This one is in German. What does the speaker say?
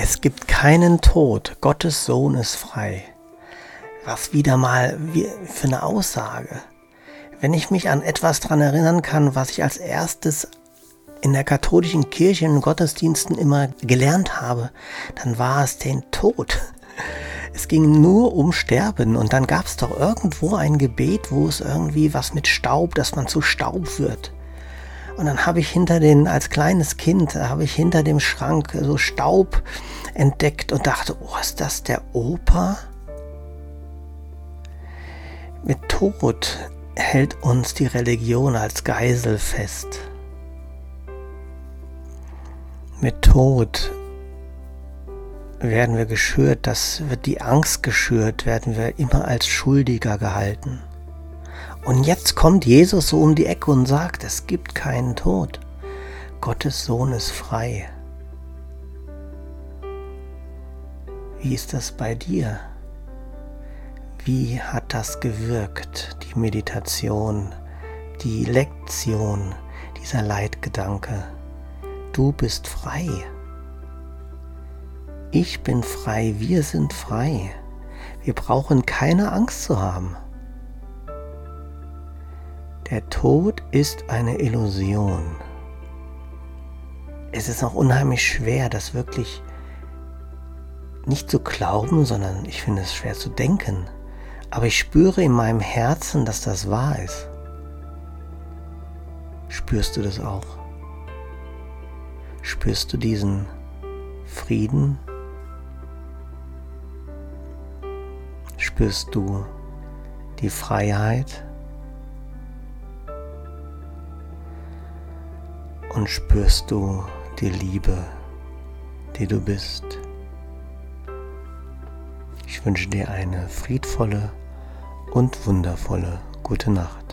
Es gibt keinen Tod, Gottes Sohn ist frei. Was wieder mal für eine Aussage. Wenn ich mich an etwas daran erinnern kann, was ich als erstes in der katholischen Kirche in Gottesdiensten immer gelernt habe, dann war es den Tod. Es ging nur um Sterben und dann gab es doch irgendwo ein Gebet, wo es irgendwie was mit Staub, dass man zu Staub wird. Und dann habe ich hinter den, als kleines Kind, habe ich hinter dem Schrank so Staub entdeckt und dachte, oh, ist das der Opa? Mit Tod hält uns die Religion als Geisel fest. Mit Tod werden wir geschürt, das wird die Angst geschürt, werden wir immer als Schuldiger gehalten. Und jetzt kommt Jesus so um die Ecke und sagt, es gibt keinen Tod. Gottes Sohn ist frei. Wie ist das bei dir? Wie hat das gewirkt, die Meditation, die Lektion, dieser Leitgedanke? Du bist frei. Ich bin frei, wir sind frei. Wir brauchen keine Angst zu haben. Der Tod ist eine Illusion. Es ist auch unheimlich schwer, das wirklich nicht zu glauben, sondern ich finde es schwer zu denken. Aber ich spüre in meinem Herzen, dass das wahr ist. Spürst du das auch? Spürst du diesen Frieden? Spürst du die Freiheit? Und spürst du die Liebe, die du bist. Ich wünsche dir eine friedvolle und wundervolle gute Nacht.